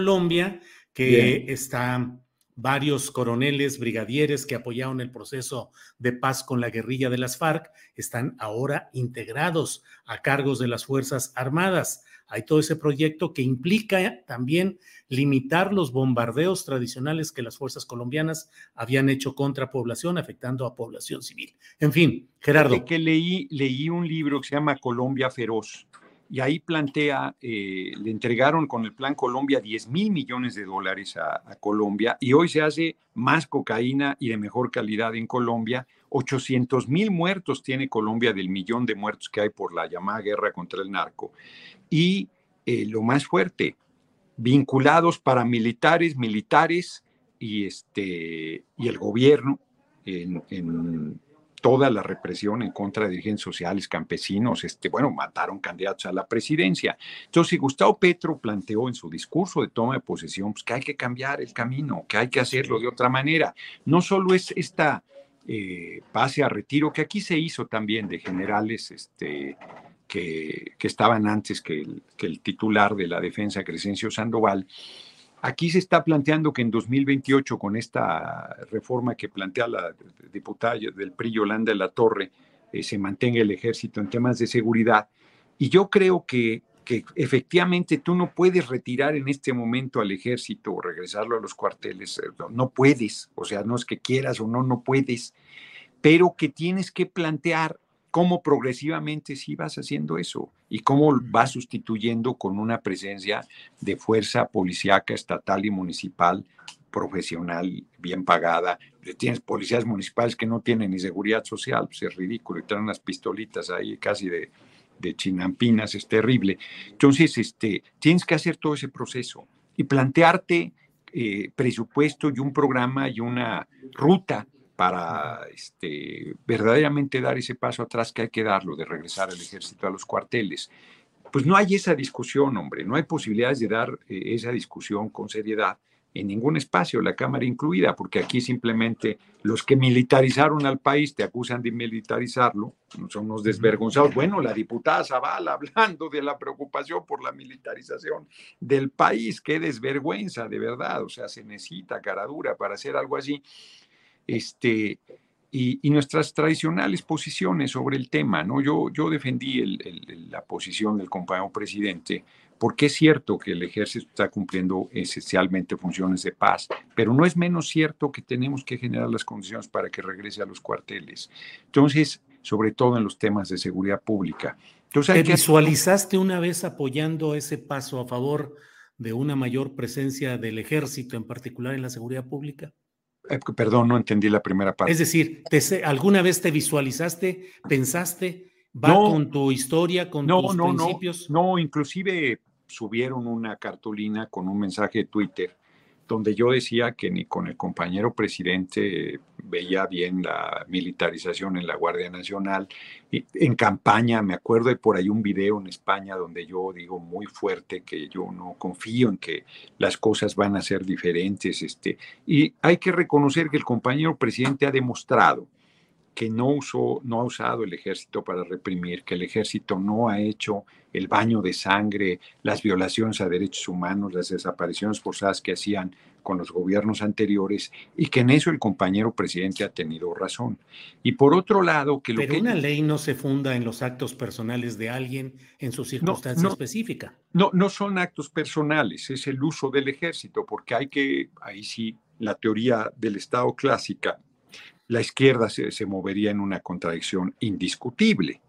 Colombia, que está varios coroneles, brigadieres que apoyaron el proceso de paz con la guerrilla de las FARC, están ahora integrados a cargos de las Fuerzas Armadas. Hay todo ese proyecto que implica también limitar los bombardeos tradicionales que las fuerzas colombianas habían hecho contra población, afectando a población civil. En fin, Gerardo. Que leí, leí un libro que se llama Colombia Feroz y ahí plantea, eh, le entregaron con el Plan Colombia 10 mil millones de dólares a, Colombia y hoy se hace más cocaína y de mejor calidad en Colombia. 800 mil muertos tiene Colombia del millón de muertos que hay por la llamada guerra contra el narco. Y eh, lo más fuerte, vinculados paramilitares, militares y, este, y el gobierno en, en toda la represión en contra de dirigentes sociales, campesinos, este, bueno, mataron candidatos a la presidencia. Entonces, Gustavo Petro planteó en su discurso de toma de posesión pues, que hay que cambiar el camino, que hay que hacerlo de otra manera. No solo es esta eh, pase a retiro, que aquí se hizo también de generales este, que, que estaban antes que el, que el titular de la defensa, Crescencio Sandoval, Aquí se está planteando que en 2028, con esta reforma que plantea la diputada del PRI Yolanda de la Torre, eh, se mantenga el ejército en temas de seguridad. Y yo creo que, que efectivamente tú no puedes retirar en este momento al ejército o regresarlo a los cuarteles. Eh, no puedes, o sea, no es que quieras o no, no puedes, pero que tienes que plantear cómo progresivamente sí vas haciendo eso y cómo vas sustituyendo con una presencia de fuerza policíaca estatal y municipal profesional, bien pagada. Tienes policías municipales que no tienen ni seguridad social, pues es ridículo, y traen unas pistolitas ahí casi de, de chinampinas, es terrible. Entonces, este, tienes que hacer todo ese proceso y plantearte eh, presupuesto y un programa y una ruta para este, verdaderamente dar ese paso atrás que hay que darlo, de regresar al ejército a los cuarteles. Pues no hay esa discusión, hombre, no hay posibilidades de dar eh, esa discusión con seriedad en ningún espacio, la Cámara incluida, porque aquí simplemente los que militarizaron al país te acusan de militarizarlo, son unos desvergonzados. Bueno, la diputada Zavala hablando de la preocupación por la militarización del país, qué desvergüenza, de verdad, o sea, se necesita cara dura para hacer algo así este, y, nuestras tradicionales posiciones sobre el tema. ¿no? Yo, yo defendí la posición del compañero presidente porque es cierto que el ejército está cumpliendo esencialmente funciones de paz, pero no es menos cierto que tenemos que generar las condiciones para que regrese a los cuarteles. Entonces, sobre todo en los temas de seguridad pública. Entonces, ¿Te visualizaste una vez apoyando ese paso a favor de una mayor presencia del ejército, en particular en la seguridad pública? Eh, perdón, no entendí la primera parte. Es decir, ¿alguna vez te visualizaste, pensaste, va con tu historia, con tus principios? No, no, inclusive subieron una cartulina con un mensaje de Twitter donde yo decía que ni con el compañero presidente veía bien la militarización en la Guardia Nacional. En campaña, me acuerdo de por ahí un video en España donde yo digo muy fuerte que yo no confío en que las cosas van a ser diferentes. Este, y hay que reconocer que el compañero presidente ha demostrado que no, usó, no ha usado el ejército para reprimir, que el ejército no ha hecho el baño de sangre, las violaciones a derechos humanos, las desapariciones forzadas que hacían con los gobiernos anteriores y que en eso el compañero presidente ha tenido razón. Y por otro lado, que lo Pero una ley no se funda en los actos personales de alguien en su circunstancia específica. No, no son actos personales, es el uso del ejército, porque hay que, ahí sí, la teoría del Estado clásica, la izquierda se, se movería en una contradicción indiscutible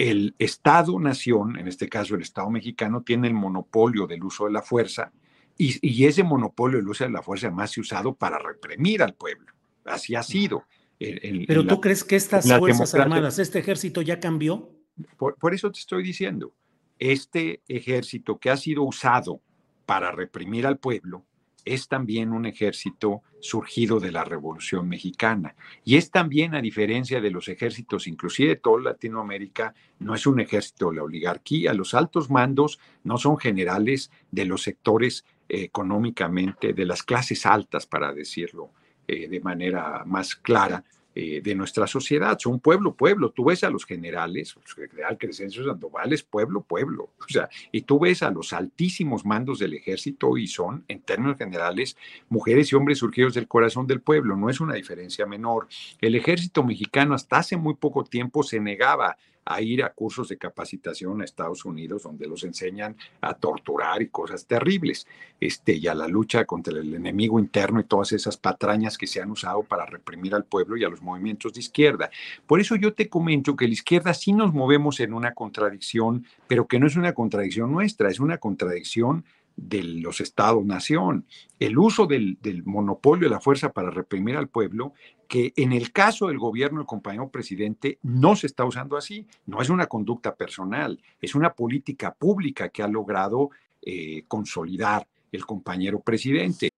el Estado-nación, en este caso el Estado mexicano, tiene el monopolio del uso de la fuerza y, ese monopolio del uso de la fuerza más usado para reprimir al pueblo. Así ha sido. Pero tú crees que estas Fuerzas Armadas, este ejército ya cambió? Por, por eso te estoy diciendo, este ejército que ha sido usado para reprimir al pueblo, es también un ejército surgido de la Revolución Mexicana. Y es también, a diferencia de los ejércitos, inclusive de toda Latinoamérica, no es un ejército de la oligarquía. Los altos mandos no son generales de los sectores eh, económicamente, de las clases altas, para decirlo eh, de manera más clara, eh, de nuestra sociedad. Son pueblo, pueblo. Tú ves a los generales, el general Crescencio Sandoval es pueblo, pueblo. O sea, y tú ves a los altísimos mandos del ejército y son, en términos generales, mujeres y hombres surgidos del corazón del pueblo. No es una diferencia menor. El ejército mexicano hasta hace muy poco tiempo se negaba a ir a cursos de capacitación a Estados Unidos donde los enseñan a torturar y cosas terribles, este, y a la lucha contra el enemigo interno y todas esas patrañas que se han usado para reprimir al pueblo y a los movimientos de izquierda. Por eso yo te comento que la izquierda sí nos movemos en una contradicción, pero que no es una contradicción nuestra, es una contradicción de los estados-nación, el uso del, monopolio de la fuerza para reprimir al pueblo, que en el caso del gobierno del compañero presidente no se está usando así, no es una conducta personal, es una política pública que ha logrado eh, consolidar el compañero presidente.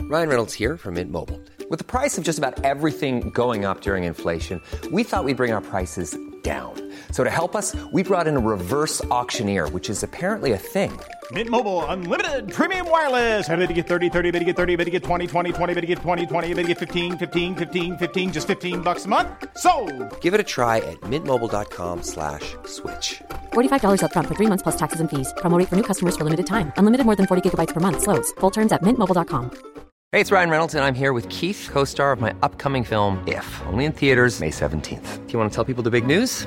Ryan Reynolds here from Mint Mobile. With the price of just about everything going up during inflation, we thought we'd bring our prices down. So to help us, we brought in a reverse auctioneer, which is apparently a thing. Mint Mobile unlimited premium wireless. Ready to get 30, 30, bit to get 30, bit to get 20, 20, 20, bit to get 20, 20, bit to get 15, 15, 15, 15 just 15 bucks a month. So, Give it a try at mintmobile.com/slash-switch. slash $45 up front for 3 months plus taxes and fees. Promo for new customers for limited time. Unlimited more than 40 gigabytes per month slows. Full terms at mintmobile.com. Hey, it's Ryan Reynolds and I'm here with Keith, co-star of my upcoming film If, only in theaters May 17th. Do you want to tell people the big news?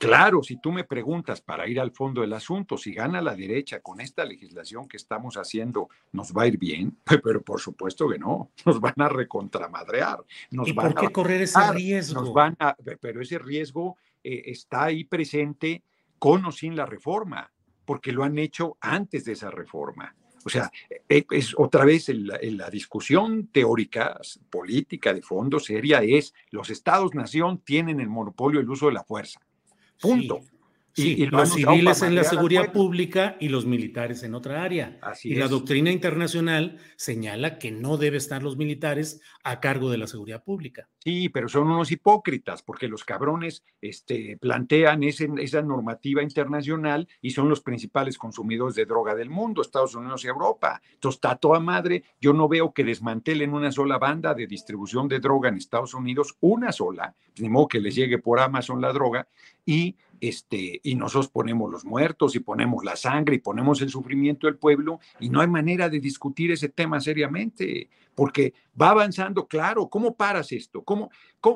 Claro, si tú me preguntas para ir al fondo del asunto, si gana la derecha con esta legislación que estamos haciendo, ¿nos va a ir bien? Pero por supuesto que no, nos van a recontramadrear. Nos ¿Y van por qué correr ese riesgo? Nos van a, pero ese riesgo eh, está ahí presente con o sin la reforma, porque lo han hecho antes de esa reforma. O sea, eh, es otra vez en la, discusión teórica, política, de fondo, seria, es los estados-nación tienen el monopolio del uso de la fuerza. Punto. Y, los civiles en la seguridad pública y los militares en otra área. y la doctrina internacional señala que no debe estar los militares a cargo de la seguridad pública. Sí, pero son unos hipócritas porque los cabrones este, plantean esa normativa internacional y son los principales consumidores de droga del mundo, Estados Unidos y Europa. Entonces está toda madre. Yo no veo que desmantelen una sola banda de distribución de droga en Estados Unidos, una sola, ni modo que les llegue por Amazon la droga y este, y nosotros ponemos los muertos y ponemos la sangre y ponemos el sufrimiento del pueblo y no hay manera de discutir ese tema seriamente, porque va avanzando, claro, ¿cómo paras esto? ¿Cómo,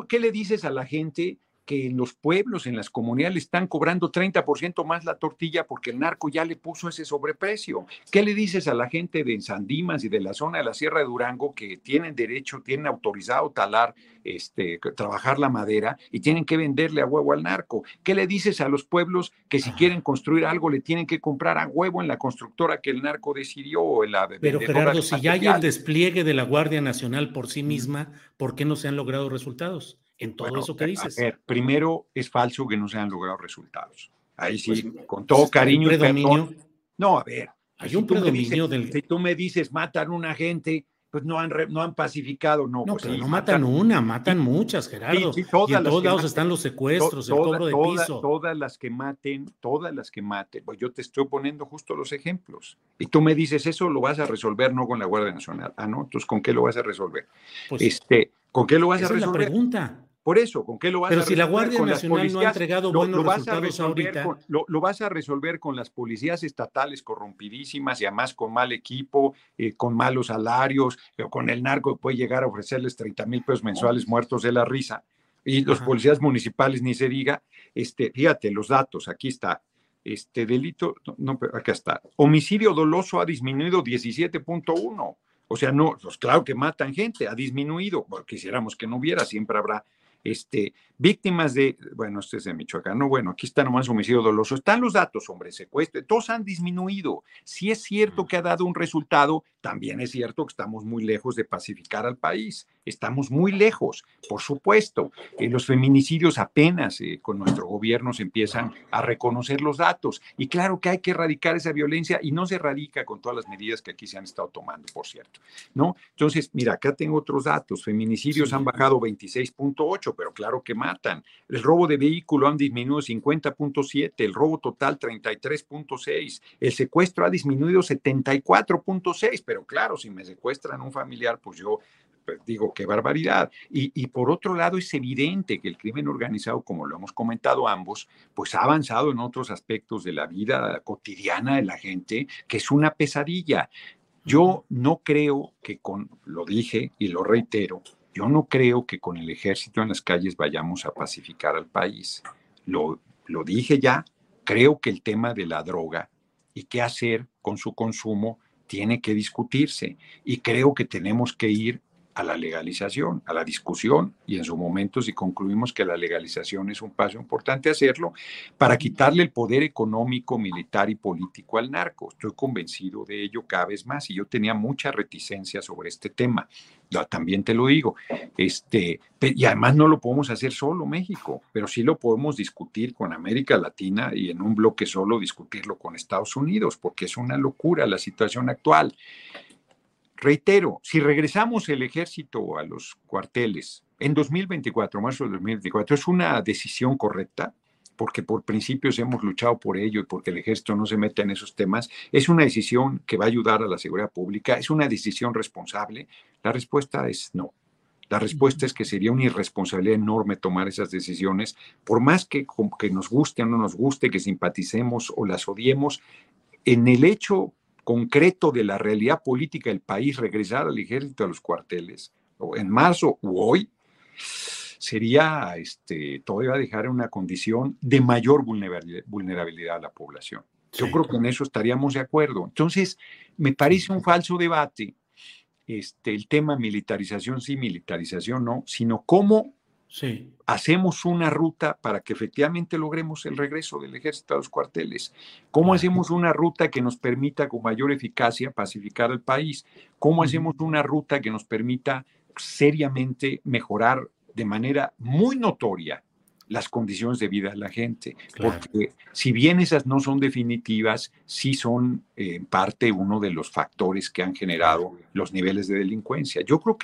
qué le dices a la gente que en los pueblos, en las comunidades, le están cobrando 30% más la tortilla porque el narco ya le puso ese sobreprecio. ¿Qué le dices a la gente de Sandimas y de la zona de la Sierra de Durango que tienen derecho, tienen autorizado talar, este, trabajar la madera y tienen que venderle a huevo al narco? ¿Qué le dices a los pueblos que si quieren construir algo le tienen que comprar a huevo en la constructora que el narco decidió? En la Pero Gerardo, si ya hay el despliegue de la Guardia Nacional por sí misma, ¿por qué no se han logrado resultados? En todo eso que dices. primero es falso que no se han logrado resultados. Ahí sí, pues, con todo cariño y perdón. No, a ver. Hay un predominio del. Si tú me dices matan a una gente, pues no han, no han pacificado, no. No, pues pero sí, no matan, una, matan muchas, Gerardo. Sí, sí, y todas en las todos lados maten. están los secuestros, el To- cobro de toda- piso. Todas las que maten, todas las que maten. Pues yo te estoy poniendo justo los ejemplos. Y tú me dices, eso lo vas a resolver no con la Guardia Nacional. Ah, no, entonces ¿con qué lo vas a resolver? Pues, este, ¿Con qué lo vas esa a es la resolver? pregunta. Por eso, ¿con qué lo vas Pero a si la resolver? Guardia Con Nacional no ha entregado lo- buenos lo resultados resolver ahorita. con- lo, lo vas a resolver con las policías estatales corrompidísimas y además con mal equipo, eh, con malos salarios, eh, con el narco que puede llegar a ofrecerles 30 mil pesos mensuales muertos de la risa. Y los Ajá. policías municipales, ni se diga, este, fíjate, los datos, aquí está. Este delito, no, no, pero acá está. Homicidio doloso ha disminuido 17.1. O sea, no, pues claro que matan gente, ha disminuido. Bueno, quisiéramos que no hubiera, siempre habrá este, víctimas de, bueno, este es de Michoacán, no, bueno, aquí está nomás homicidio doloso. Están los datos, hombre, secuestro, todos han disminuido. Si es cierto que ha dado un resultado, también es cierto que estamos muy lejos de pacificar al país. Estamos muy lejos, por supuesto. Eh, los feminicidios apenas eh, con nuestro gobierno se empiezan a reconocer los datos. Y claro que hay que erradicar esa violencia y no se erradica con todas las medidas que aquí se han estado tomando, por cierto. ¿no? Entonces, mira, acá tengo otros datos. Feminicidios Sí. han bajado 26.8, pero claro que matan. El robo de vehículo han disminuido 50.7, el robo total 33.6, el secuestro ha disminuido 74.6, pero claro, si me secuestran un familiar, pues yo pues, digo, qué barbaridad. Y, y por otro lado, es evidente que el crimen organizado, como lo hemos comentado ambos, pues ha avanzado en otros aspectos de la vida cotidiana de la gente, que es una pesadilla. Yo no creo que con, lo dije y lo reitero, yo no creo que con el ejército en las calles vayamos a pacificar al país. Lo, lo dije ya, creo que el tema de la droga y qué hacer con su consumo tiene que discutirse y creo que tenemos que ir a la legalización, a la discusión y en su momento si concluimos que la legalización es un paso importante hacerlo para quitarle el poder económico, militar y político al narco. Estoy convencido de ello cada vez más y yo tenía mucha reticencia sobre este tema. También te lo digo, este, y además no lo podemos hacer solo México, pero sí lo podemos discutir con América Latina y en un bloque solo discutirlo con Estados Unidos, porque es una locura la situación actual. Reitero, si regresamos el ejército a los cuarteles en 2024, marzo de 2024, es una decisión correcta, porque por principios hemos luchado por ello y porque el ejército no se mete en esos temas. Es una decisión que va a ayudar a la seguridad pública, es una decisión responsable. La respuesta es no. La respuesta es que sería una irresponsabilidad enorme tomar esas decisiones, por más que, que nos guste o no nos guste, que simpaticemos o las odiemos, en el hecho concreto de la realidad política del país, regresar al ejército a los cuarteles, o en marzo u hoy, sería, este, todavía dejar en una condición de mayor vulnerabilidad, a la población. Yo Sí. creo que en eso estaríamos de acuerdo. Entonces, me parece un falso debate este, el tema militarización sí, militarización no, sino cómo Sí. hacemos una ruta para que efectivamente logremos el regreso del ejército a los cuarteles? ¿Cómo hacemos una ruta que nos permita con mayor eficacia pacificar el país? ¿Cómo hacemos una ruta que nos permita seriamente mejorar de manera muy notoria las condiciones de vida de la gente? Claro. Porque si bien esas no son definitivas, sí son eh, en parte uno de los factores que han generado los niveles de delincuencia. Yo creo que